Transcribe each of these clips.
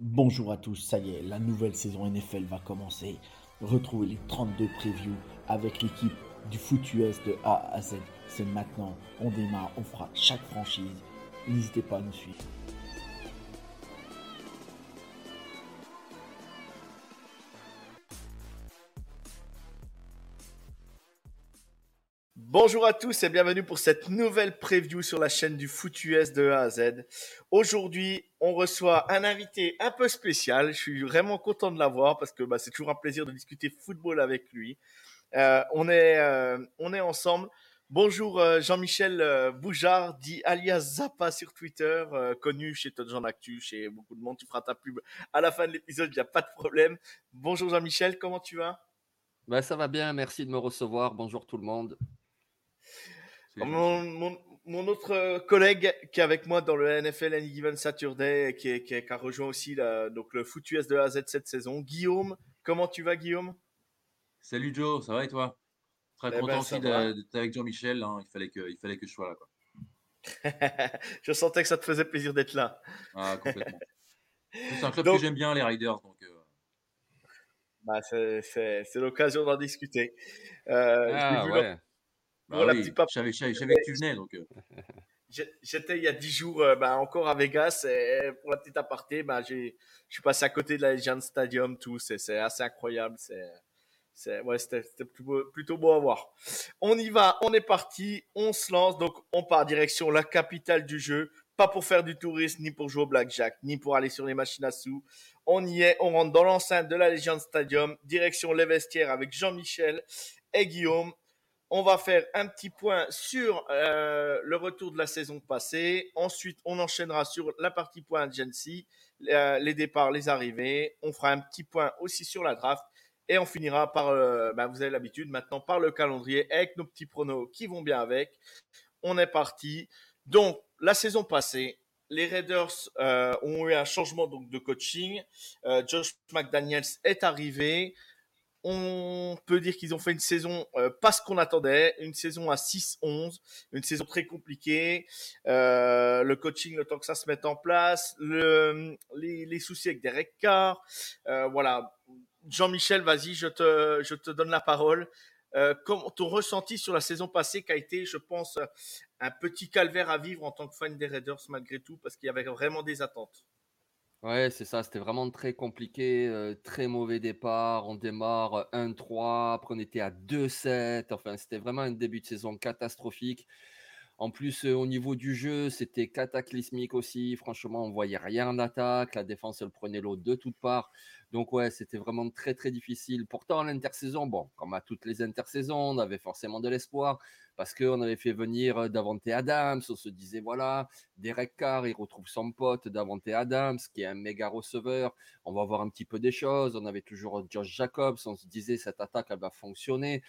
Bonjour à tous, ça y est, la nouvelle saison NFL va commencer. Retrouvez les 32 previews avec l'équipe du foot US de A à Z. C'est maintenant, on démarre, on fera chaque franchise. N'hésitez pas à nous suivre. Bonjour à tous et bienvenue pour cette nouvelle preview sur la chaîne du foot US de A à Z. Aujourd'hui, on reçoit un invité un peu spécial. Je suis vraiment content de l'avoir parce que bah, c'est toujours un plaisir de discuter football avec lui. Euh, on, est, euh, on est ensemble. Bonjour euh, Jean-Michel Boujard, dit alias Zappa sur Twitter, connu chez Jean Actu, chez beaucoup de monde. Tu feras ta pub à la fin de l'épisode, il n'y a pas de problème. Bonjour Jean-Michel, comment tu vas? Bah, Ça va bien, merci de me recevoir. Bonjour tout le monde. Mon, mon, mon, autre collègue qui est avec moi dans le NFL Any Given Saturday, qui, qui, qui a rejoint aussi la, donc le foot US de A à Z cette saison, Guillaume. Comment tu vas, Guillaume? Salut Joe, ça va et toi? Très Eh content ben, aussi ça va. d'être avec Jean-Michel. hein, Il, fallait que, il fallait que je sois là. Quoi. Je sentais que ça te faisait plaisir d'être là. Ah, complètement. C'est un club Donc- que j'aime bien, les Riders. Donc, euh, Bah, c'est l'occasion d'en discuter. Euh, Ah ouais. Bah Voilà, oui, petit je savais, que tu venais. Donc, euh, J'étais il y a 10 jours euh, bah, encore à Vegas et pour la petite aparté, bah, je suis passé à côté de la Legion Stadium, tout, c'est assez incroyable. Ouais, c'était c'était plutôt, beau- plutôt beau à voir. On y va, on est parti, on se lance, donc on part direction la capitale du jeu, pas pour faire du tourisme, ni pour jouer au blackjack, ni pour aller sur les machines à sous. On y est, on rentre dans l'enceinte de la Legion Stadium, direction les vestiaires avec Jean-Michel et Guillaume. On va faire un petit point sur euh, le retour de la saison passée. Ensuite, on enchaînera sur la partie point agency, euh, les départs, les arrivées. On fera un petit point aussi sur la draft. Et on finira par, euh, ben, vous avez l'habitude maintenant, par le calendrier avec nos petits pronos qui vont bien avec. On est parti. Donc, la saison passée, les Raiders ont eu un changement donc, de coaching. Josh McDaniels est arrivé on peut dire qu'ils ont fait une saison euh, pas ce qu'on attendait, une saison à 6-11, une saison très compliquée. Euh, le coaching, le temps que ça se mette en place, le, les, soucis avec Derek Carr. Euh, voilà. Jean-Michel, vas-y, je te, je te donne la parole. Comment ton ressenti sur la saison passée qui a été, je pense, un petit calvaire à vivre en tant que fan des Raiders malgré tout, parce qu'il y avait vraiment des attentes? Ouais, c'est ça, c'était vraiment très compliqué, euh, très mauvais départ. On démarre euh, 1-3, après on était à 2-7. Enfin, c'était vraiment un début de saison catastrophique. En plus, euh, au niveau du jeu, c'était cataclysmique aussi. Franchement, on voyait rien en attaque. La défense, elle prenait l'eau de toutes parts. Donc, ouais, c'était vraiment très, très difficile. Pourtant, l'intersaison, bon, comme à toutes les intersaisons, on avait forcément de l'espoir parce qu'on avait fait venir euh, Davante Adams. On se disait, voilà, Derek Carr, il retrouve son pote Davante Adams, qui est un méga receveur. On va voir un petit peu des choses. On avait toujours Josh Jacobs. On se disait, cette attaque, elle va fonctionner.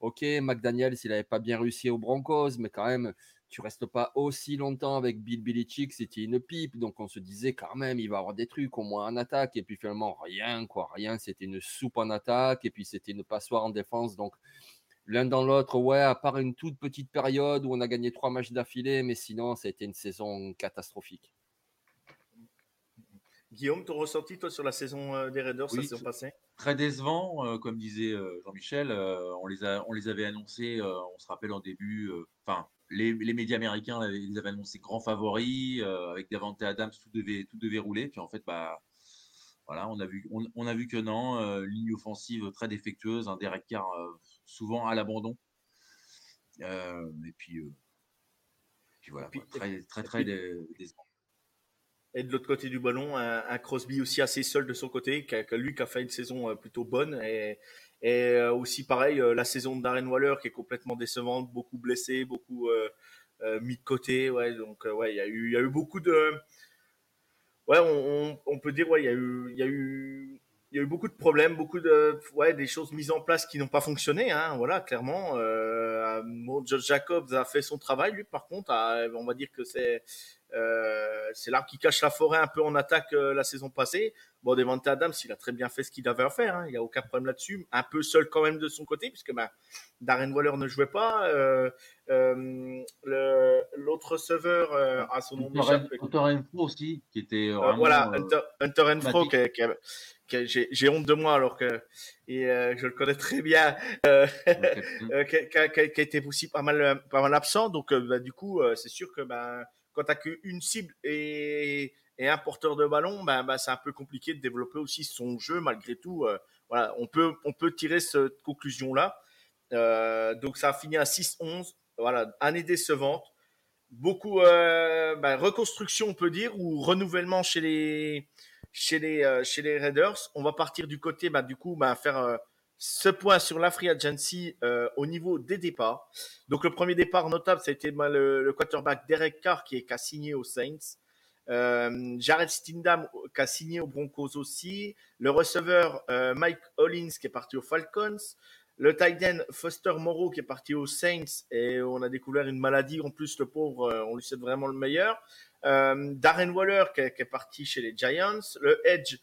Ok, McDaniels, il n'avait pas bien réussi aux Broncos, mais quand même, tu restes pas aussi longtemps avec Bill Belichick, c'était une pipe. Donc on se disait quand même, il va avoir des trucs au moins en attaque. Et puis finalement, rien, quoi, rien. C'était une soupe en attaque et puis c'était une passoire en défense. Donc l'un dans l'autre, ouais, à part une toute petite période où on a gagné trois matchs d'affilée, mais sinon, ça a été une saison catastrophique. Guillaume, ton ressenti, toi, sur la saison euh, des Raiders, Oui, la saison passée? très décevant, euh, comme disait euh, Jean-Michel. euh, on, les a, on les avait annoncés, on se rappelle en début, enfin, les, les médias américains avaient- les avaient annoncés grands favoris, avec Davante Adams, tout devait, tout devait rouler. Puis en fait, bah, voilà, on a vu, on, on a vu que non, ligne offensive très défectueuse, un Derek Carr euh, souvent à l'abandon. Et puis, puis voilà, Et puis- quoi, très, très, très dé- décevant. Et de l'autre côté du ballon, un, Crosby aussi assez seul de son côté, qui lui qui a fait une saison euh, plutôt bonne. Et, et euh, aussi pareil, euh, la saison de Waller qui est complètement décevante, beaucoup blessé, beaucoup euh, mis de côté. Ouais, donc ouais, il y a eu, y a eu beaucoup de ouais, on, on, peut dire, ouais, il y a eu, y y a eu beaucoup de problèmes, beaucoup de, ouais, des choses mises en place qui n'ont pas fonctionné, hein, voilà, clairement. Euh, Jacobs a fait son travail, lui, par contre, on va dire que c'est, euh, c'est l'arbre qui cache la forêt un peu en attaque euh, la saison passée. Bon, Devante Adams, il a très bien fait ce qu'il avait à faire. Hein. Il n'y a aucun problème là-dessus. Un peu seul quand même de son côté, puisque ben, Darren Waller ne jouait pas. Euh, l'autre receveur à son nom Hunter Renfro aussi, qui était voilà, Hunter, Hunter Renfro, j'ai honte de moi alors que et je le connais très bien, qui, a, été aussi pas mal, pas mal absent. Donc, bah, du coup, c'est sûr que ben quand tu n'as qu'une cible et, un porteur de ballon, ben, ben, c'est un peu compliqué de développer aussi son jeu malgré tout. Euh, voilà, on peut, tirer cette conclusion-là. Euh, donc ça a fini à 6-11. Voilà, année décevante. Beaucoup ben, reconstruction, on peut dire, ou renouvellement chez les, chez les, chez les Raiders. On va partir du côté, du coup, faire ce point sur la agency euh, au niveau des départs. Donc le premier départ notable, ça a été ben, le, quarterback Derek Carr qui, est, qui a signé aux Saints. Euh, Jared Stindham qui a signé aux Broncos aussi. Le receveur euh, Mike Hollins qui est parti aux Falcons. Le tight end Foster Moreau qui est parti aux Saints et on a découvert une maladie. En plus, le pauvre, on lui souhaite vraiment le meilleur. Darren Waller qui est, parti chez les Giants. Le Edge,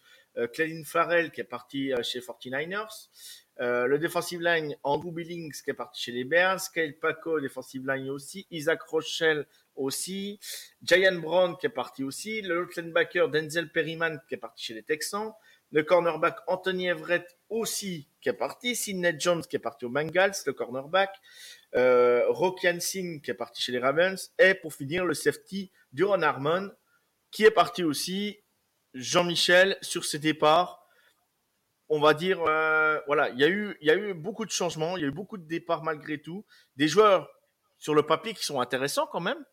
Clelin Farrell qui est parti chez 49ers. Euh, le defensive line, Andrew Billings qui est parti chez les Bears, Kyle Paco, defensive line aussi, Isaac Rochelle aussi, Giant Brown qui est parti aussi, le linebacker Denzel Perryman qui est parti chez les Texans, le cornerback Anthony Everett aussi qui est parti, Sidney Jones qui est parti aux Bengals, le cornerback, euh, Rocky Singh qui est parti chez les Ravens, et pour finir le safety Duron Harmon qui est parti aussi, Jean-Michel sur ses départs on va dire, euh, voilà, il y, a eu, beaucoup de changements, il y a eu beaucoup de départs malgré tout. Des joueurs sur le papier qui sont intéressants quand même,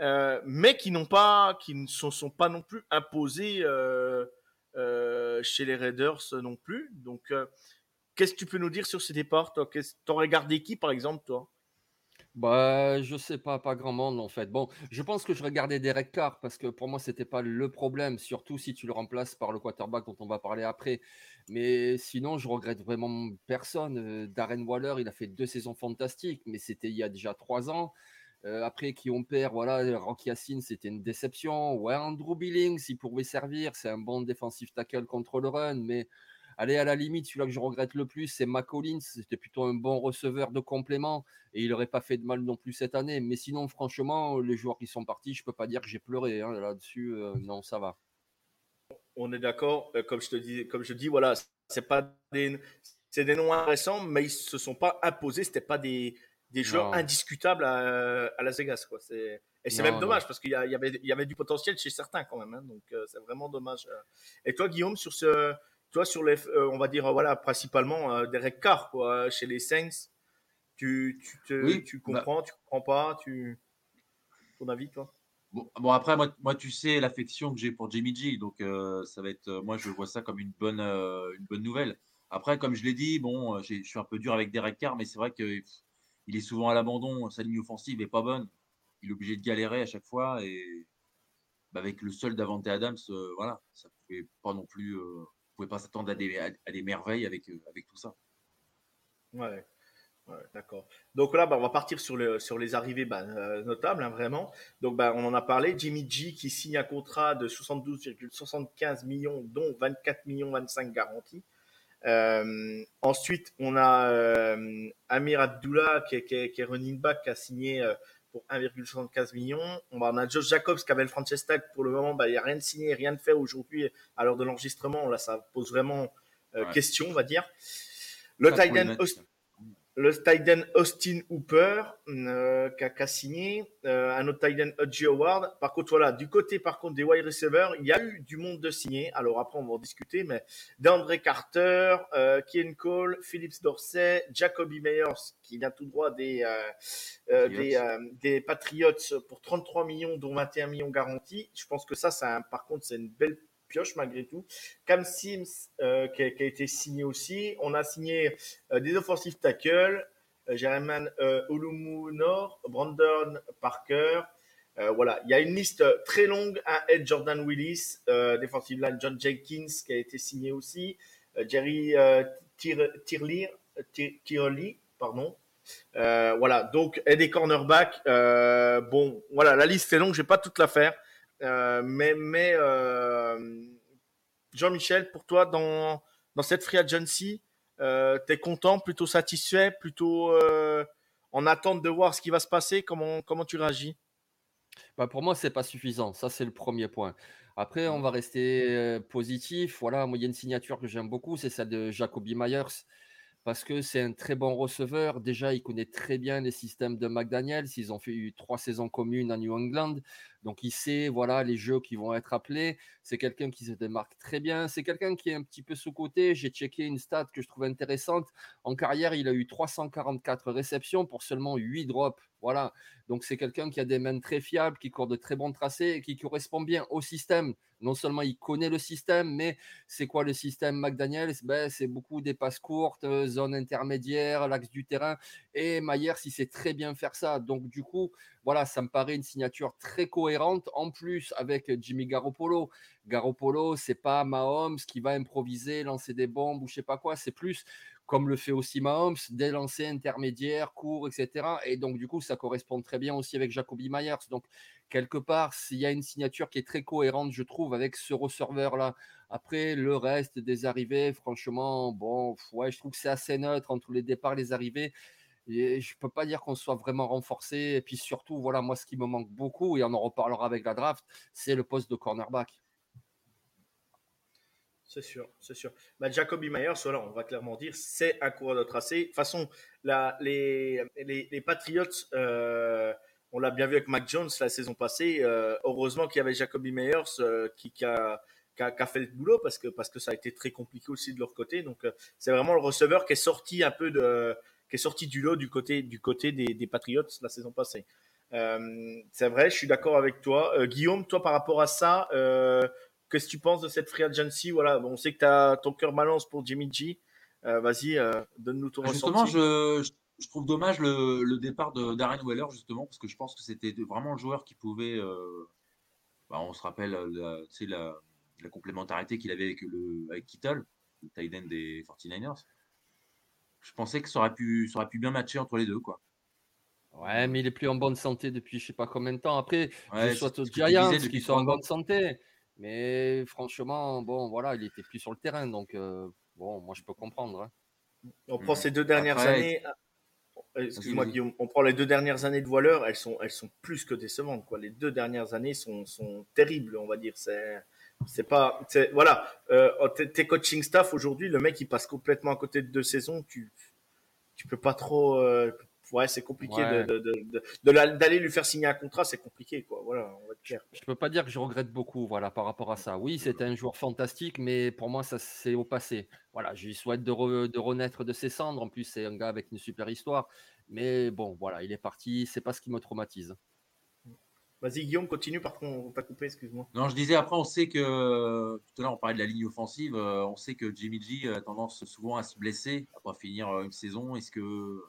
euh, mais qui n'ont pas, qui ne sont, sont, pas non plus imposés euh, chez les Raiders non plus. Donc, qu'est-ce que tu peux nous dire sur ces départs Toi, t'aurais gardé qui, par exemple, toi? Bah, je sais pas, pas grand monde en fait. Bon, je pense que je regardais Derek Carr parce que pour moi, c'était pas le problème, surtout si tu le remplaces par le quarterback dont on va parler après. Mais sinon, je regrette vraiment personne. Darren Waller, il a fait deux saisons fantastiques, mais c'était il y a déjà trois ans. Après, qui on perd, voilà, Rocky Yassin, c'était une déception. Ouais, Andrew Billings, il pouvait servir, c'est un bon défensif tackle contre le run, mais Allez, à la limite, celui-là que je regrette le plus, c'est McCollins. C'était plutôt un bon receveur de complément et il n'aurait pas fait de mal non plus cette année. Mais sinon, franchement, les joueurs qui sont partis, je ne peux pas dire que j'ai pleuré hein, là-dessus. Euh, non, ça va. On est d'accord. Euh, comme je te dis, comme je dis, voilà, c'est pas des, c'est des noms intéressants, mais ils se sont pas imposés. C'était pas des, des joueurs indiscutables à, à Las Vegas, quoi. C'est et c'est même dommage parce qu'il y, avait, il y avait du potentiel chez certains quand même. Hein, donc euh, c'est vraiment dommage. Et toi, Guillaume, sur ce toi, sur les, euh, on va dire, voilà, principalement euh, Derek Carr, quoi, chez les Saints, tu, tu, te, tu bah comprends, tu comprends pas, tu, ton avis, toi? Bon, après, moi, moi, tu sais l'affection que j'ai pour Jimmy G, donc euh, ça va être, moi, je vois ça comme une bonne, une bonne nouvelle. Après, comme je l'ai dit, bon, je suis un peu dur avec Derek Carr, mais c'est vrai que il est souvent à l'abandon, sa ligne offensive est pas bonne, il est obligé de galérer à chaque fois et bah, avec le seul Davante Adams, voilà, ça pouvait pas non plus pas s'attendre à des, à, des, merveilles avec, euh, avec tout ça. Ouais. d'accord. Donc là, bah, on va partir sur, le, sur les arrivées bah, euh, notables, hein, vraiment. Donc, bah, on en a parlé. Jimmy G qui signe un contrat de 72,75 millions, dont 24 millions 25 garantis. Euh, ensuite, on a Amir Abdullah qui, qui est, running back qui a signé pour 1,75 millions. On a Josh Jacobs qui avait le franchise tag. Pour le moment, bah, il n'y a rien de signé, rien de fait aujourd'hui à l'heure de l'enregistrement. Là, ça pose vraiment euh, question, on va dire. Le Titan le Titan Austin Hooper euh, qui, a, signé, euh, un autre Titan Hodgie Howard. Par contre, voilà, du côté par contre des wide receivers, il y a eu du monde de signer. Alors après, on va en discuter, mais d'André Carter, euh, Kian Cole, Phillips Dorsey, Jacoby Meyers qui vient tout droit des euh, euh, des, des, Patriots pour 33 millions, dont 21 millions garantis. Je pense que ça, ça par contre, c'est une belle pioche malgré tout. Cam Sims euh, qui, a, été signé aussi. On a signé euh, des offensive tackles, euh, Jeremy Olumunor, Brandon Parker, voilà, il y a une liste très longue. Un Ed Jordan Willis, défensive line John Jenkins qui a été signé aussi, Jerry Tirley, pardon. voilà, donc et des cornerbacks. bon, voilà, la liste est longue, je vais pas toute la faire, mais mais Jean-Michel, pour toi dans dans cette free agency, euh, tu es content, plutôt satisfait, plutôt euh, en attente de voir ce qui va se passer? Comment, comment tu réagis? Bah Pour moi, c'est pas suffisant. Ça, c'est le premier point. Après, on va rester euh, positif. Voilà, moi, il y a une signature que j'aime beaucoup, c'est celle de Jacoby Myers parce que c'est un très bon receveur. Déjà, il connaît très bien les systèmes de McDaniels. Ils ont fait eu trois saisons communes à New England. Donc, il sait voilà, les jeux qui vont être appelés. C'est quelqu'un qui se démarque très bien. C'est quelqu'un qui est un petit peu sous-côté. J'ai checké une stat que je trouve intéressante. En carrière, il a eu 344 réceptions pour seulement 8 drops. Voilà. Donc, c'est quelqu'un qui a des mains très fiables, qui court de très bons tracés et qui correspond bien au système. Non seulement il connaît le système, mais c'est quoi le système McDaniels? Ben, C'est beaucoup des passes courtes, euh, zone intermédiaire, l'axe du terrain. Et Maillère, il sait très bien faire ça. Donc, du coup, voilà, ça me paraît une signature très cohérente. En plus, avec Jimmy Garoppolo. Garoppolo, c'est pas Mahomes qui va improviser, lancer des bombes ou je sais pas quoi. C'est plus comme le fait aussi Mahomes, des lancers intermédiaires, courts, etc. Et donc, du coup, ça correspond très bien aussi avec Jacoby Myers. Donc, quelque part, s'il y a une signature qui est très cohérente, je trouve, avec ce receveur-là. Après, le reste des arrivées, franchement, bon, ouais, je trouve que c'est assez neutre entre les départs les arrivées. Et je peux pas dire qu'on soit vraiment renforcé. Et puis surtout, voilà, moi, ce qui me manque beaucoup, et on en reparlera avec la draft, c'est le poste de cornerback. C'est sûr, c'est sûr. Bah, Jacoby Myers, voilà, on va clairement dire, c'est un coureur de tracé. De toute façon, les, Patriots, euh, on l'a bien vu avec Mac Jones la saison passée. Euh, heureusement qu'il y avait Jacoby Myers euh, qui, a, fait le boulot parce que ça a été très compliqué aussi de leur côté. Donc, c'est vraiment le receveur qui est sorti un peu de, qui est sorti du lot du côté, du côté des, Patriots la saison passée. c'est vrai, je suis d'accord avec toi. Guillaume, toi, par rapport à ça, Qu'est-ce que tu penses de cette free agency? Voilà, on sait que tu ton cœur balance pour Jimmy G. Euh, vas-y, euh, donne-nous ton justement, Je, trouve dommage le, départ de Weller, justement, parce que je pense que c'était vraiment le joueur qui pouvait. Euh, bah, on se rappelle la, la, la complémentarité qu'il avait avec, le, avec Kittle, le tight end des 49ers. Je pensais que ça aurait, pu, ça aurait pu bien matcher entre les deux. quoi. Ouais, mais il est plus en bonne santé depuis je sais pas combien de temps. Après, ouais, soit aux Giants qui sont en bonne santé. Mais franchement, bon, voilà, il était plus sur le terrain, donc euh, bon, moi je peux comprendre. Hein. On prend ces deux dernières années. Euh, excuse-moi Guillaume, on prend les deux dernières années de voileur, elles sont, elles sont plus que décevantes. Quoi. Les deux dernières années sont, sont terribles, on va dire. C'est, c'est pas, voilà. Euh, tes coaching staff aujourd'hui, le mec il passe complètement à côté de deux saisons. Tu, tu peux pas trop, euh, ouais, c'est compliqué d'aller lui faire signer un contrat, c'est compliqué, quoi. Voilà, on va être clair. Je peux pas dire que je regrette beaucoup, voilà, par rapport à ça. Oui, c'était un joueur fantastique, mais pour moi, ça c'est au passé. Voilà, je lui souhaite de, de renaître de ses cendres. En plus, c'est un gars avec une super histoire, mais bon, voilà, il est parti. C'est pas ce qui me traumatise. Vas-y Guillaume, continue, par contre, on va couper, excuse-moi. Non, je disais après, on sait que, tout à l'heure on parlait de la ligne offensive, euh, on sait que Jimmy G a tendance souvent à se blesser après finir euh, une saison. Est-ce que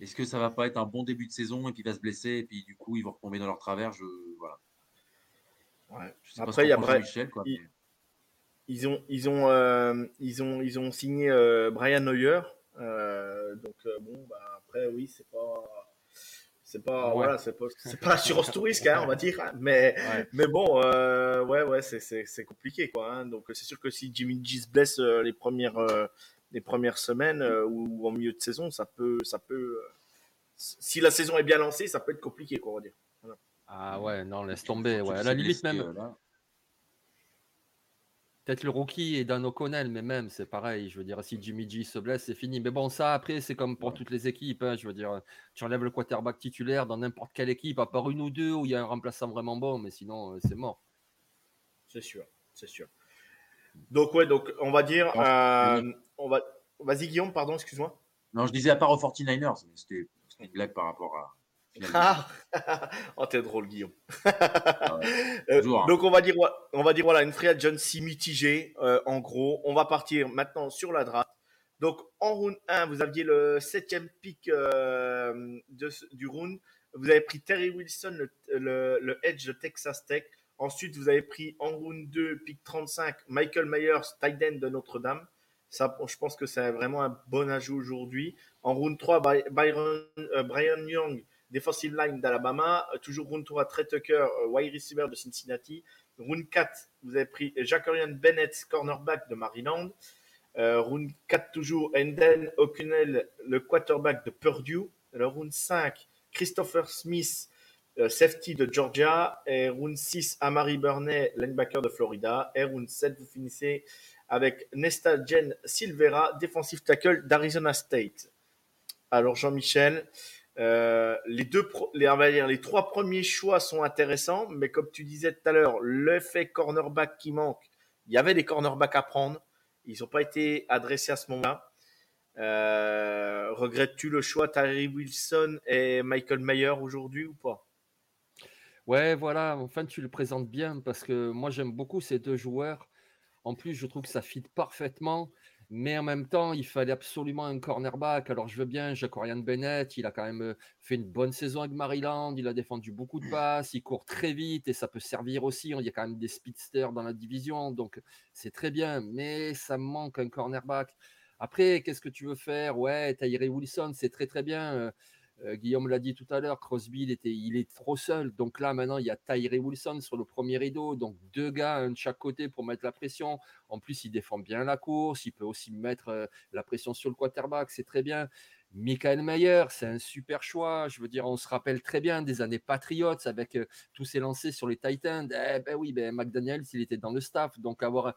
est-ce que ça va pas être un bon début de saison et puis il va se blesser et puis du coup ils vont retomber dans leur travers je, voilà. Ouais. après, après ils, ont ils ont euh, ils ont ils ont signé euh, Brian Neuer euh, donc bon bah après oui c'est pas c'est pas voilà c'est pas c'est pas l'assurance tout risque hein, on va dire hein, mais mais bon ouais ouais c'est c'est compliqué quoi hein. donc c'est sûr que si Jimmy G se blesse les premières les premières semaines euh, ou, en milieu de saison, ça peut, ça peut. Euh, si la saison est bien lancée, ça peut être compliqué, quoi, on va dire. Ah ouais, non, laisse tomber. Ouais. À la limite même. Euh, Peut-être le rookie et Dan O'Connell, mais même, c'est pareil. Je veux dire, si Jimmy G se blesse, c'est fini. Mais bon, ça, après, c'est comme pour toutes les équipes. Hein. Je veux dire, tu enlèves le quarterback titulaire dans n'importe quelle équipe, à part une ou deux où il y a un remplaçant vraiment bon, mais sinon, c'est mort. C'est sûr, c'est sûr. Donc, ouais, donc on va dire. Euh, on va... Vas-y, Guillaume, pardon, excuse-moi. Non, je disais à part aux 49ers, mais c'était une blague par rapport à. Ah oh, t'es drôle, Guillaume. Euh, hein. Donc, on va dire, on va dire voilà, une free agency mitigée, euh, en gros. On va partir maintenant sur la draft. Donc, en round 1, vous aviez le septième pick de, du round. vous avez pris Terry Wilson, le, le, edge de Texas Tech. Ensuite, vous avez pris en round 2, pick 35, Michael Myers, tight end de Notre-Dame. Ça, je pense que c'est vraiment un bon ajout aujourd'hui. En round 3, Byron, euh, Brian Young, defensive line d'Alabama. Euh, toujours round 3, Trey Tucker, euh, wide receiver de Cincinnati. Round 4, vous avez pris Jacorian Bennett, cornerback de Maryland. round 4, toujours Enden O'Connell, le quarterback de Purdue. Le round 5, Christopher Smith, safety de Georgia. Et round 6, Amari Burney, linebacker de Florida. Et round 7, vous finissez avec Nesta Jen Silvera, defensive tackle d'Arizona State. Alors Jean-Michel, euh, les deux, les, on va dire, les trois premiers choix sont intéressants, mais comme tu disais tout à l'heure, l'effet cornerback qui manque, il y avait des cornerbacks à prendre, ils n'ont pas été adressés à ce moment-là. Euh, regrettes-tu le choix Tyree Wilson et Michael Mayer aujourd'hui ou pas? Ouais, voilà, enfin tu le présentes bien parce que moi j'aime beaucoup ces deux joueurs. En plus, je trouve que ça fit parfaitement. Mais en même temps, il fallait absolument un cornerback. Alors, je veux bien, Jacorian Bennett, il a quand même fait une bonne saison avec Maryland. Il a défendu beaucoup de passes. Il court très vite et ça peut servir aussi. Il y a quand même des speedsters dans la division. Donc, c'est très bien. Mais ça me manque un cornerback. Après, qu'est-ce que tu veux faire? Ouais, Tyree Wilson, c'est très, très bien. Euh, Guillaume l'a dit tout à l'heure, Crosby, il, était, il est trop seul. Donc là, maintenant, il y a Tyree Wilson sur le premier rideau. Donc deux gars, un de chaque côté pour mettre la pression. En plus, il défend bien la course. Il peut aussi mettre euh, la pression sur le quarterback. C'est très bien. Michael Mayer, c'est un super choix. Je veux dire, on se rappelle très bien des années Patriots avec euh, tous ces lancers sur les Titans. Eh ben oui, ben McDaniels, il était dans le staff. Donc avoir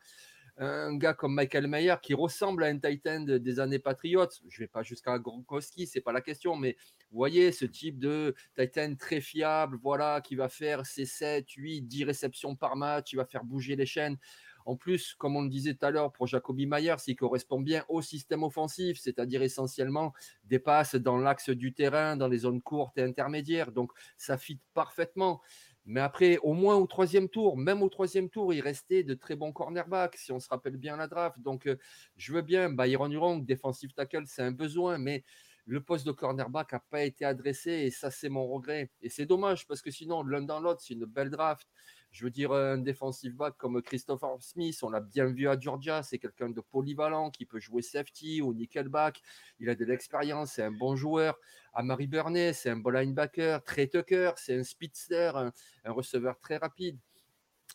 un gars comme Michael Mayer qui ressemble à un Titan des années Patriots. Je vais pas jusqu'à Gronkowski, c'est pas la question, mais vous voyez ce type de Titan très fiable, voilà, qui va faire ses 7, 8, 10 réceptions par match, il va faire bouger les chaînes. En plus, comme on le disait tout à l'heure pour Jacoby Mayer, il correspond bien au système offensif, c'est-à-dire essentiellement des passes dans l'axe du terrain, dans les zones courtes et intermédiaires. Donc, ça fit parfaitement. Mais après, au moins au troisième tour, même au troisième tour, il restait de très bons cornerbacks, si on se rappelle bien la draft. Donc, euh, je veux bien, Byron Young, defensive tackle, c'est un besoin, mais le poste de cornerback n'a pas été adressé et ça, c'est mon regret. Et c'est dommage parce que sinon, l'un dans l'autre, c'est une belle draft. Je veux dire, un defensive back comme Christopher Smith, on l'a bien vu à Georgia, c'est quelqu'un de polyvalent qui peut jouer safety ou nickelback. Il a de l'expérience, c'est un bon joueur. Amari Burney, c'est un bon linebacker. Trey Tucker, c'est un speedster, un, receveur très rapide.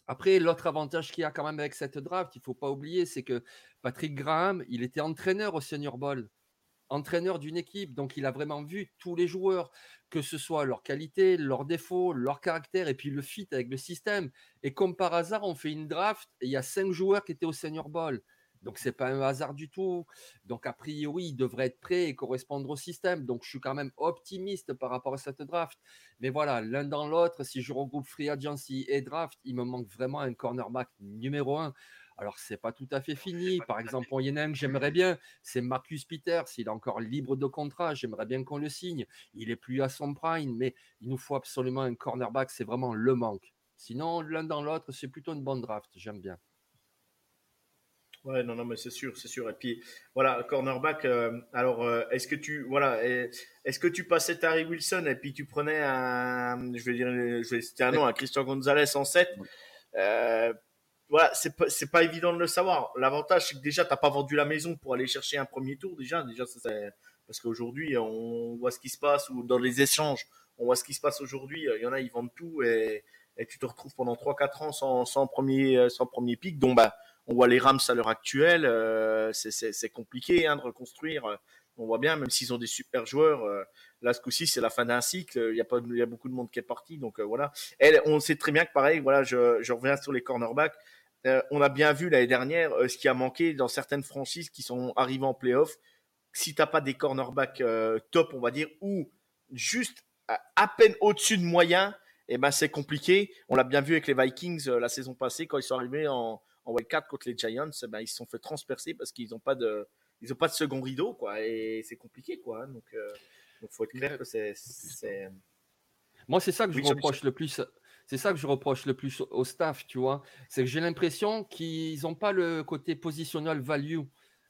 Après, l'autre avantage qu'il y a quand même avec cette draft, il ne faut pas oublier, c'est que Patrick Graham, il était entraîneur au Senior Bowl entraîneur d'une équipe. Donc, il a vraiment vu tous les joueurs, que ce soit leur qualité, leurs défauts, leur caractère et puis le fit avec le système. Et comme par hasard, on fait une draft et il y a cinq joueurs qui étaient au Senior Bowl. Donc, c'est pas un hasard du tout. Donc, a priori, il devrait être prêt et correspondre au système. Donc, je suis quand même optimiste par rapport à cette draft. Mais voilà, l'un dans l'autre, si je regroupe Free Agency et draft, il me manque vraiment un cornerback numéro un. Alors, c'est pas tout à fait fini. Par exemple, il y en a un que j'aimerais bien, c'est Marcus Peters. S'il est encore libre de contrat, j'aimerais bien qu'on le signe. Il est plus à son prime, mais il nous faut absolument un cornerback. C'est vraiment le manque. Sinon, l'un dans l'autre, c'est plutôt une bonne draft. J'aime bien. Ouais, non, non, mais c'est sûr, c'est sûr. Et puis, voilà, cornerback. Euh, alors, euh, est-ce que tu, voilà, est-ce que tu passais Tari Wilson et puis tu prenais un, je vais dire, je vais citer un nom, un Christian Gonzalez en 7 voilà, c'est pas, c'est pas évident de le savoir. L'avantage, c'est que déjà, t'as pas vendu la maison pour aller chercher un premier tour. Déjà, déjà, c'est, parce qu'aujourd'hui, on voit ce qui se passe ou dans les échanges, on voit ce qui se passe aujourd'hui. Il y en a, ils vendent tout et, et tu te retrouves pendant 3-4 ans sans, sans premier, sans premier pic. Donc, bah, on voit les Rams à l'heure actuelle. Euh, c'est compliqué hein, de reconstruire. On voit bien, même s'ils ont des super joueurs, euh, là ce coup-ci c'est la fin d'un cycle. Il y a pas, il y a beaucoup de monde qui est parti, donc euh, voilà. Et on sait très bien que pareil, voilà, je, je reviens sur les cornerbacks. Euh, on a bien vu l'année dernière euh, ce qui a manqué dans certaines franchises qui sont arrivées en playoff. Si t'as pas des cornerbacks euh, top, on va dire, ou juste à, peine au-dessus de moyen, eh ben c'est compliqué. On l'a bien vu avec les Vikings la saison passée quand ils sont arrivés en, en wildcard contre les Giants, eh ben ils se sont fait transpercer parce qu'ils n'ont pas de ils ont pas de second rideau quoi et c'est compliqué quoi. Donc il faut être clair que c'est moi c'est ça que je reproche le plus c'est ça que je reproche le plus au staff, tu vois. C'est que j'ai l'impression qu'ils n'ont pas le côté positionnel value.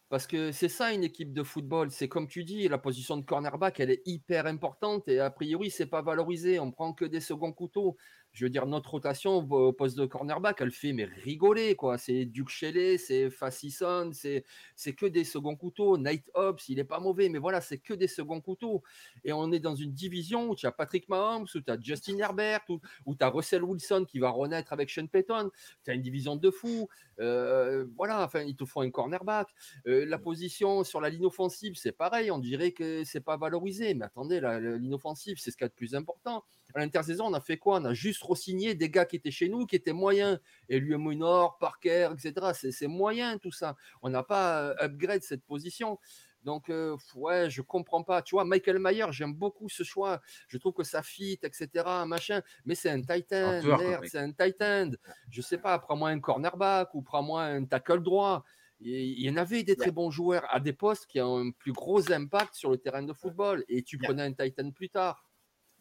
Parce que c'est ça une équipe de football. C'est comme tu dis, la position de cornerback, elle est hyper importante et a priori, c'est pas valorisé. On prend que des seconds couteaux je veux dire, notre rotation au poste de cornerback, elle fait mais rigoler, quoi. C'est Duke Shelley, c'est Fassison, c'est, que des seconds couteaux. Night Hobbs, il est pas mauvais, mais voilà, c'est que des seconds couteaux. Et on est dans une division où tu as Patrick Mahomes, où tu as Justin Herbert, où, tu as Russell Wilson qui va renaître avec Sean Payton. Tu as une division de fous. Euh, voilà, enfin, il te faut un cornerback. Euh, la position sur la ligne offensive, c'est pareil. On dirait que c'est pas valorisé. Mais attendez, la, la ligne offensive, c'est ce qui est le plus important. À l'intersaison, on a fait quoi? On a juste re-signé des gars qui étaient chez nous, qui étaient moyens. Et lui, Nord, Parker, etc. C'est moyen tout ça. On n'a pas euh, upgrade cette position. Donc, euh, ouais, je comprends pas. Tu vois, Michael Mayer, j'aime beaucoup ce choix. Je trouve que ça fit, etc. Machin. Mais c'est un titan. Merde, c'est un titan. Je sais pas, prends-moi un cornerback ou prends-moi un tackle droit. Il y en avait des très bons joueurs à des postes qui ont un plus gros impact sur le terrain de football. Et tu prenais un titan plus tard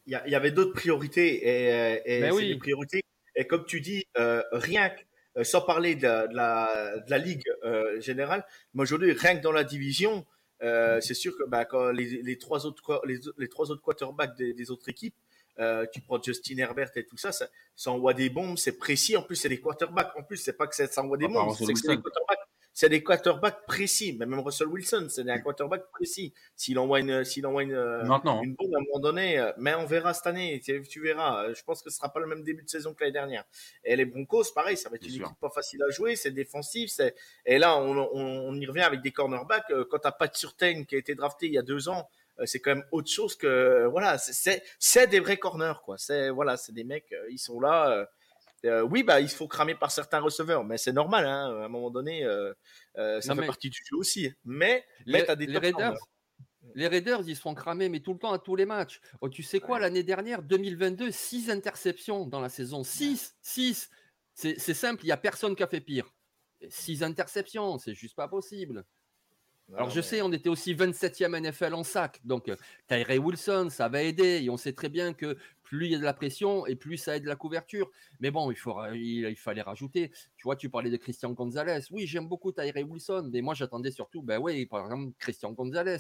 il y, avait d'autres priorités et, euh, et ben c'est des priorités. Et comme tu dis, euh, rien que euh, sans parler de, la, de la, ligue euh, générale, mais aujourd'hui, rien que dans la division, euh, c'est sûr que bah, quand les, les, trois autres les, les, trois autres quarterbacks des, des autres équipes, tu prends Justin Herbert et tout ça, ça, ça envoie des bombes, c'est précis. En plus, c'est des quarterbacks. En plus, c'est pas que ça, ça envoie des ah, bombes, c'est que c'est des quarterbacks c'est des quarterbacks précis. Mais même Russell Wilson, c'est un quarterback précis. S'il envoie une, s'il envoie une, Maintenant. une bombe à un moment donné, euh, mais on verra cette année. Tu, verras. Je pense que ce sera pas le même début de saison que l'année dernière. Et les Broncos, pareil, ça va être une équipe pas facile à jouer. C'est défensif. C'est, et là, on, on, y revient avec des cornerbacks. Euh, quand t'as de Surtain qui a été drafté il y a deux ans, euh, c'est quand même autre chose que, voilà, c'est, c'est des vrais corners, quoi. C'est, voilà, c'est des mecs, ils sont là euh, oui, bah, il faut cramer par certains receveurs, mais c'est normal. Hein, à un moment donné, euh, euh, ça fait partie du jeu aussi. Mais, les, des les Raiders, les Raiders, ils se font cramer, mais tout le temps à tous les matchs. Oh, tu sais quoi, l'année dernière, 2022, 6 interceptions dans la saison. 6, 6. C'est simple, il n'y a personne qui a fait pire. 6 interceptions, c'est juste pas possible. Alors, je sais, on était aussi 27e NFL en sac. Donc, Tyree Wilson, ça va aider. Et on sait très bien que plus il y a de la pression et plus ça aide la couverture. Mais bon, il, faut, il, fallait rajouter. Tu vois, tu parlais de Christian Gonzalez. Oui, j'aime beaucoup Tyree Wilson, mais moi j'attendais surtout, ben oui, par exemple, Christian Gonzalez,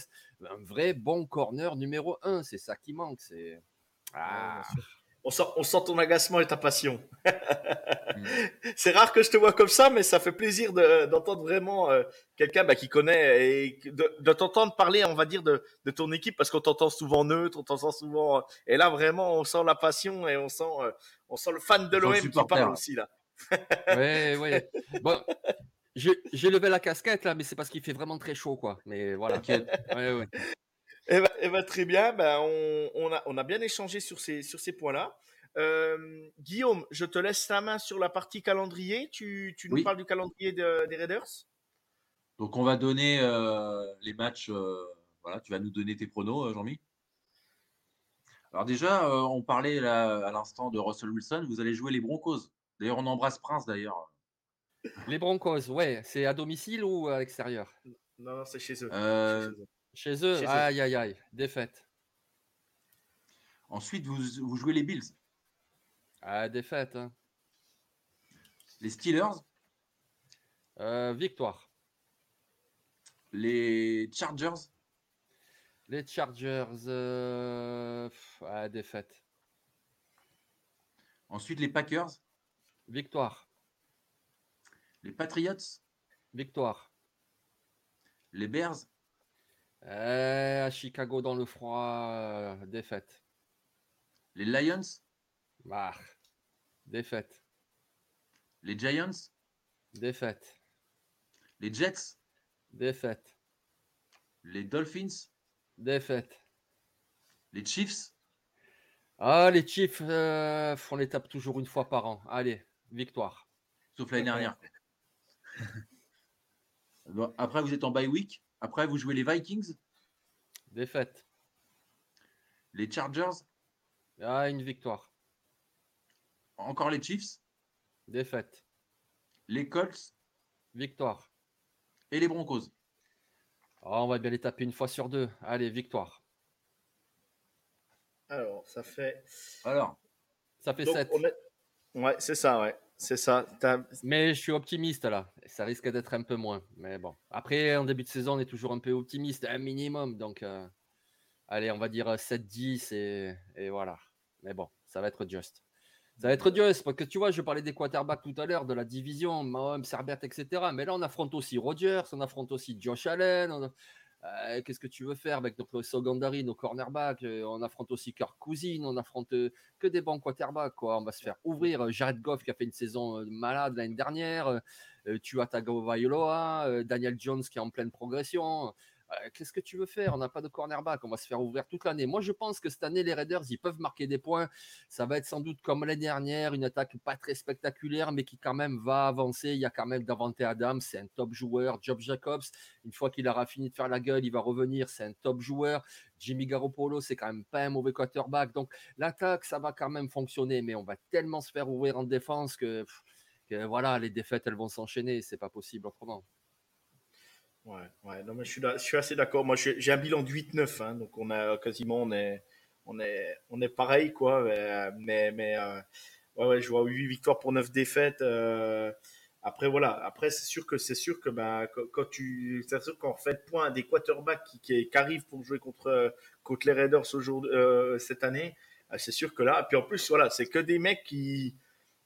un vrai bon corner numéro un. C'est ça qui manque. C'est. Ah on sent, on sent ton agacement et ta passion. Mm. c'est rare que je te vois comme ça, mais ça fait plaisir d'entendre vraiment euh, quelqu'un bah, qui connaît et de, t'entendre parler, on va dire, de, ton équipe, parce qu'on t'entend souvent neutre, on t'entend souvent. Euh, et là, vraiment, on sent la passion et on sent, euh, on sent le fan de l'OM qui parle aussi là. oui, oui. Bon, j'ai levé la casquette là, mais c'est parce qu'il fait vraiment très chaud, quoi. Mais voilà. ouais, ouais. Eh ben, eh ben, très bien, ben, on, on, a, on a bien échangé sur ces, sur ces points-là. Euh, Guillaume, je te laisse la main sur la partie calendrier. Tu, tu nous parles du calendrier de, des Raiders? Donc on va donner euh, les matchs. Euh, voilà, tu vas nous donner tes pronos, euh, Jean-Mi? Alors déjà, euh, on parlait là, à l'instant de Russell Wilson. Vous allez jouer les Broncos. D'ailleurs, on embrasse Prince d'ailleurs. Les Broncos, ouais. C'est à domicile ou à l'extérieur? Non, non c'est chez eux. Chez eux. Chez eux, aïe, aïe, aïe, défaite. Ensuite, vous, vous jouez les Bills. Ah, défaite. Hein. Les Steelers. Euh, victoire. Les Chargers. Les Chargers. Euh... Ah, défaite. Ensuite, les Packers. Victoire. Les Patriots. Victoire. Les Bears. Euh, à Chicago dans le froid, euh, défaite. Les Lions? Bah, Défaite. Les Giants? Défaite. Les Jets? Défaite. Les Dolphins? Défaite. Les Chiefs? Ah, les Chiefs, euh, on les tape toujours une fois par an. Allez, victoire. Sauf l'année dernière. Après, vous êtes en bye week? Après, vous jouez les Vikings. Défaite. Les Chargers. Ah, une victoire. Encore les Chiefs. Défaite. Les Colts. Victoire. Et les Broncos. Ah, on va bien les taper une fois sur deux. Allez, victoire. Alors, ça fait. Alors. Ça fait 7. Ouais, c'est ça, ouais. C'est ça. Mais je suis optimiste là. Ça risque d'être un peu moins. Mais bon. Après, en début de saison, on est toujours un peu optimiste, un minimum. Donc, euh, allez, on va dire 7-10 et, et, voilà. Mais bon, ça va être juste. Ça va être juste parce que tu vois, je parlais des quarterbacks tout à l'heure, de la division, Mahomes, Serbert, etc. Mais là, on affronte aussi Rodgers, on affronte aussi Josh Allen. Euh, qu'est-ce que tu veux faire avec notre secondary, nos cornerbacks euh, On affronte aussi Kirk on affronte euh, que des bons quarterbacks. Quoi. On va se faire ouvrir. Jared Goff qui a fait une saison malade l'année dernière. tu as Tagovailoa, Daniel Jones qui est en pleine progression. Euh, qu'est-ce que tu veux faire? On n'a pas de cornerback, on va se faire ouvrir toute l'année. Moi, je pense que cette année, les Raiders, ils peuvent marquer des points. Ça va être sans doute comme l'année dernière, une attaque pas très spectaculaire, mais qui quand même va avancer. Il y a quand même Davante Adams, c'est un top joueur. Job Jacobs, une fois qu'il aura fini de faire la gueule, il va revenir, c'est un top joueur. Jimmy Garoppolo, c'est quand même pas un mauvais quarterback. Donc, l'attaque, ça va quand même fonctionner, mais on va tellement se faire ouvrir en défense que, que voilà, les défaites, elles vont s'enchaîner. C'est pas possible autrement. Ouais, ouais, non, mais je suis, je suis assez d'accord. Moi, j'ai un bilan de 8-9, hein, donc on a quasiment, on est, on est, on est pareil, quoi. Mais, mais euh, ouais, ouais, je vois 8 victoires pour 9 défaites. Euh, après, voilà. Après, c'est sûr que c'est sûr que bah, quand, tu, c'est sûr qu'on fait point des quarterbacks qui, qui, arrivent pour jouer contre, contre les Raiders aujourd'hui, euh, cette année, c'est sûr que là, puis en plus, voilà, c'est que des mecs qui,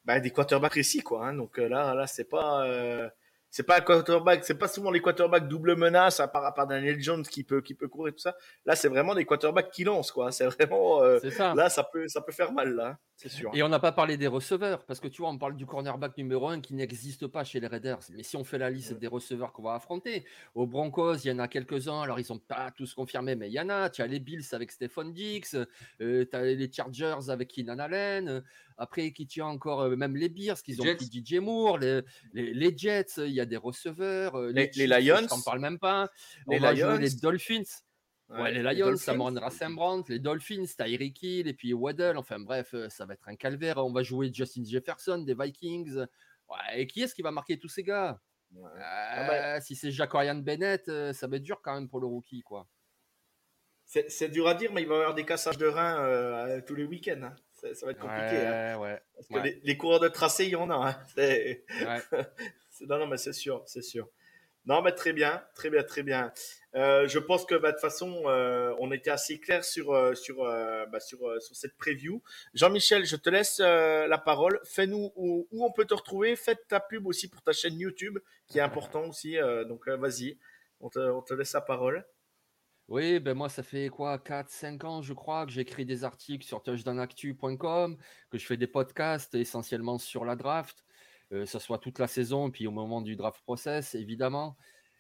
bah, des quarterbacks précis, quoi. Hein, donc là, là, c'est pas c'est pas un quarterback, c'est pas souvent les quarterbacks double menace à part, à part Daniel Jones qui peut, qui peut courir tout ça. Là, c'est vraiment des quarterbacks qui lancent, quoi. C'est vraiment, euh, ça. là, ça peut, ça peut faire mal, là. C'est sûr. Et on n'a pas parlé des receveurs, parce que tu vois, on parle du cornerback numéro un qui n'existe pas chez les Raiders. Mais si on fait la liste des receveurs qu'on va affronter, aux Broncos, il y en a quelques-uns. Alors, ils sont pas tous confirmés, mais il y en a. Tu as les Bills avec Stephon Dix, euh, tu as les Chargers avec Keenan Allen. Après, qui tient encore, euh, même les Bears, qu'ils ont pris DJ Moore, les, les, Jets, il y a des receveurs. Euh, les, les, Lions. On parle même pas. Les Lions. les Dolphins. Ouais, les Lions, ça m'en Sam Brandt, les Dolphins, Tyreek Hill et puis Waddle. Enfin bref, euh, ça va être un calvaire. On va jouer Justin Jefferson des Vikings. Ouais, et qui est-ce qui va marquer tous ces gars? Ah bah Si c'est Jacorian Bennett, ça va être dur quand même pour le rookie, quoi. C'est dur à dire, mais il va y avoir des cassages de reins tous les week-ends. Hein ça, va être compliqué. hein. Parce que les, coureurs de tracé, il y en a. Hein. non, non, mais c'est sûr, c'est sûr. Non, mais très bien, très bien, très bien. Euh, je pense que bah, de toute façon, euh, on était assez clair sur euh, sur bah, sur, sur cette preview. Jean-Michel, je te laisse la parole. Fais-nous où, où, on peut te retrouver. Faites ta pub aussi pour ta chaîne YouTube, qui est important aussi. donc vas-y, on te, on te laisse la parole. Oui, ben moi, ça fait quoi, 4-5 ans, je crois, que j'écris des articles sur touchdownactu.com, que je fais des podcasts essentiellement sur la draft, que ce soit toute la saison, puis au moment du draft process, évidemment.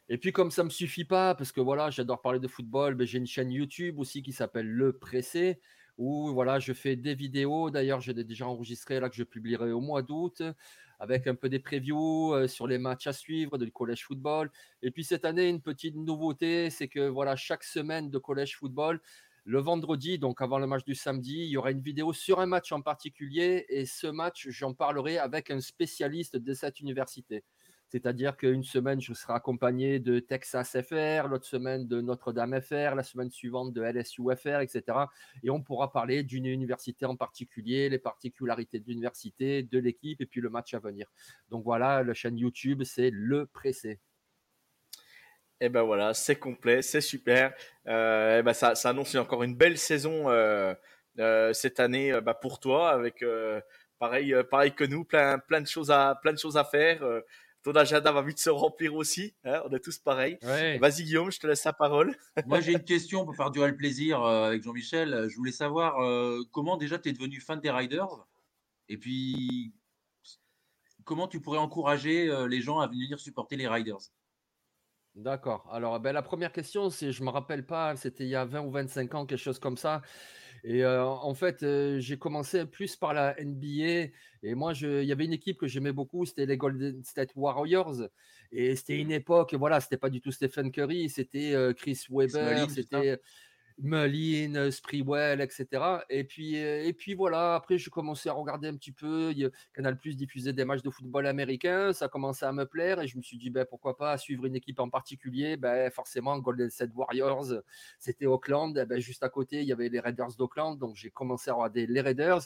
Et puis, comme ça ne me suffit pas, parce que voilà, j'adore parler de football, ben, j'ai une chaîne YouTube aussi qui s'appelle Le Pressé, où voilà, je fais des vidéos. D'ailleurs, j'ai déjà enregistré là que je publierai au mois d'août avec un peu des previews euh, sur les matchs à suivre de collège football. Et puis cette année, une petite nouveauté, c'est que voilà, chaque semaine de collège football, le vendredi, donc avant le match du samedi, il y aura une vidéo sur un match en particulier et ce match, j'en parlerai avec un spécialiste de cette université. C'est-à-dire qu'une semaine, je serai accompagné de Texas FR, l'autre semaine de Notre-Dame FR, la semaine suivante de LSU FR, etc. Et on pourra parler d'une université en particulier, les particularités de l'université, de l'équipe et puis le match à venir. Donc voilà, la chaîne YouTube, c'est Le Pressé. Et eh ben voilà, c'est complet, c'est super. Euh, eh ben ça, ça, annonce encore une belle saison euh, euh, cette année bah, pour toi, avec pareil, pareil que nous, plein, plein de choses à, plein de choses à faire ton agenda va vite se remplir aussi. Hein, on est tous pareils. Vas-y, Guillaume, je te laisse la parole. Moi, j'ai une question pour faire durer le plaisir euh, avec Jean-Michel. Je voulais savoir euh, comment déjà tu es devenu fan des Riders? Et puis comment tu pourrais encourager euh, les gens à venir supporter les Riders? D'accord. Alors, ben, la première question, c'est, je me rappelle pas, c'était il y a 20 ou 25 ans, quelque chose comme ça. Et en fait, j'ai commencé plus par la NBA. Et moi, il y avait une équipe que j'aimais beaucoup, c'était les Golden State Warriors. Et c'était une époque, voilà, c'était pas du tout Stephen Curry, c'était Chris Webber, c'était Mullin, Sprewell, etc. Et puis, et puis voilà, après, je commençais à regarder un petit peu. Canal Plus diffusait des matchs de football américain. Ça commençait à me plaire et je me suis dit, ben, pourquoi pas suivre une équipe en particulier? Ben, Forcément, Golden State Warriors, c'était Auckland. ben, juste à côté, il y avait les Raiders d'Auckland. Donc, j'ai commencé à regarder les Raiders.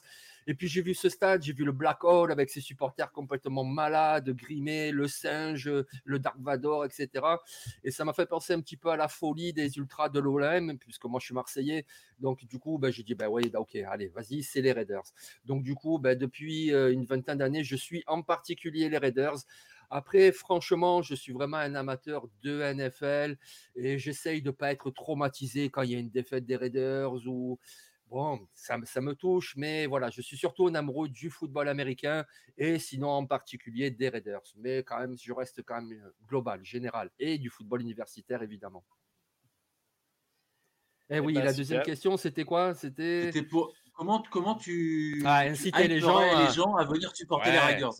Et puis j'ai vu ce stade, j'ai vu le Black Hole avec ses supporters complètement malades, grimés, le singe, le Dark Vador, etc. Et ça m'a fait penser un petit peu à la folie des ultras de l'OLM, puisque moi je suis marseillais. Donc du coup, ben, j'ai dit, ben oui, ben, ok, allez, vas-y, c'est les Raiders. Donc du coup, ben, depuis euh, une vingtaine d'années, je suis en particulier les Raiders. Après, franchement, je suis vraiment un amateur de NFL et j'essaye de ne pas être traumatisé quand il y a une défaite des Raiders ou bon, ça, ça, me touche, mais voilà, je suis surtout un amoureux du football américain et sinon en particulier des Raiders. Mais quand même, je reste quand même euh, global, général et du football universitaire évidemment. Eh, eh oui, ben, la deuxième question, c'était quoi? C'était pour comment comment tu ah, inciter les gens, à... les gens à venir supporter les Raiders?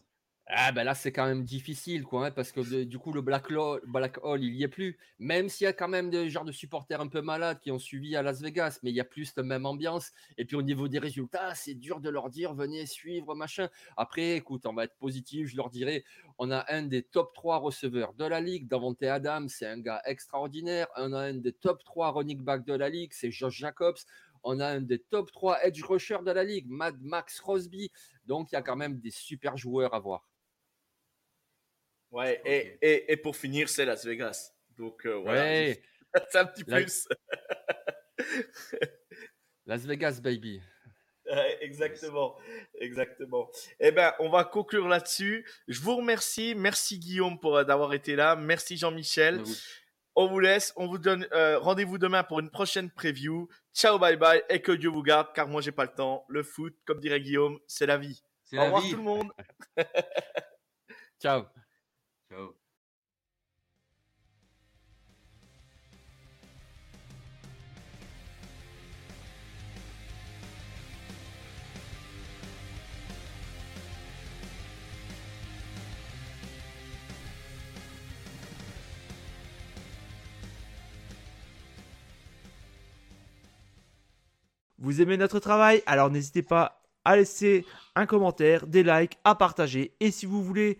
Ah ben là c'est quand même difficile quoi hein, parce que du coup le Black, Hole il y est plus. Même s'il y a quand même des genres de supporters un peu malades qui ont suivi à Las Vegas mais il y a plus la même ambiance. Et puis au niveau des résultats c'est dur de leur dire venez suivre machin. Après écoute on va être positif je leur dirais on a un des top 3 receveurs de la ligue Davante Adams c'est un gars extraordinaire. On a un des top 3 running back de la ligue c'est Josh Jacobs. On a un des top 3 edge rushers de la ligue Mad Max Crosby. Donc il y a quand même des super joueurs à voir Ouais, et, et, et, pour finir, c'est Las Vegas. Donc, euh, voilà. c'est un petit plus. Las Vegas, baby. exactement, exactement. Eh ben, on va conclure là-dessus. Je vous remercie. Merci Guillaume pour euh, d'avoir été là. Merci Jean-Michel. On vous laisse. On vous donne euh, rendez-vous demain pour une prochaine preview. Ciao, bye bye et que Dieu vous garde, car moi j'ai pas le temps. Le foot, comme dirait Guillaume, c'est la vie. Au revoir tout le monde. Ciao. Vous aimez notre travail? Alors n'hésitez pas à laisser un commentaire, des likes, à partager. Et si vous voulez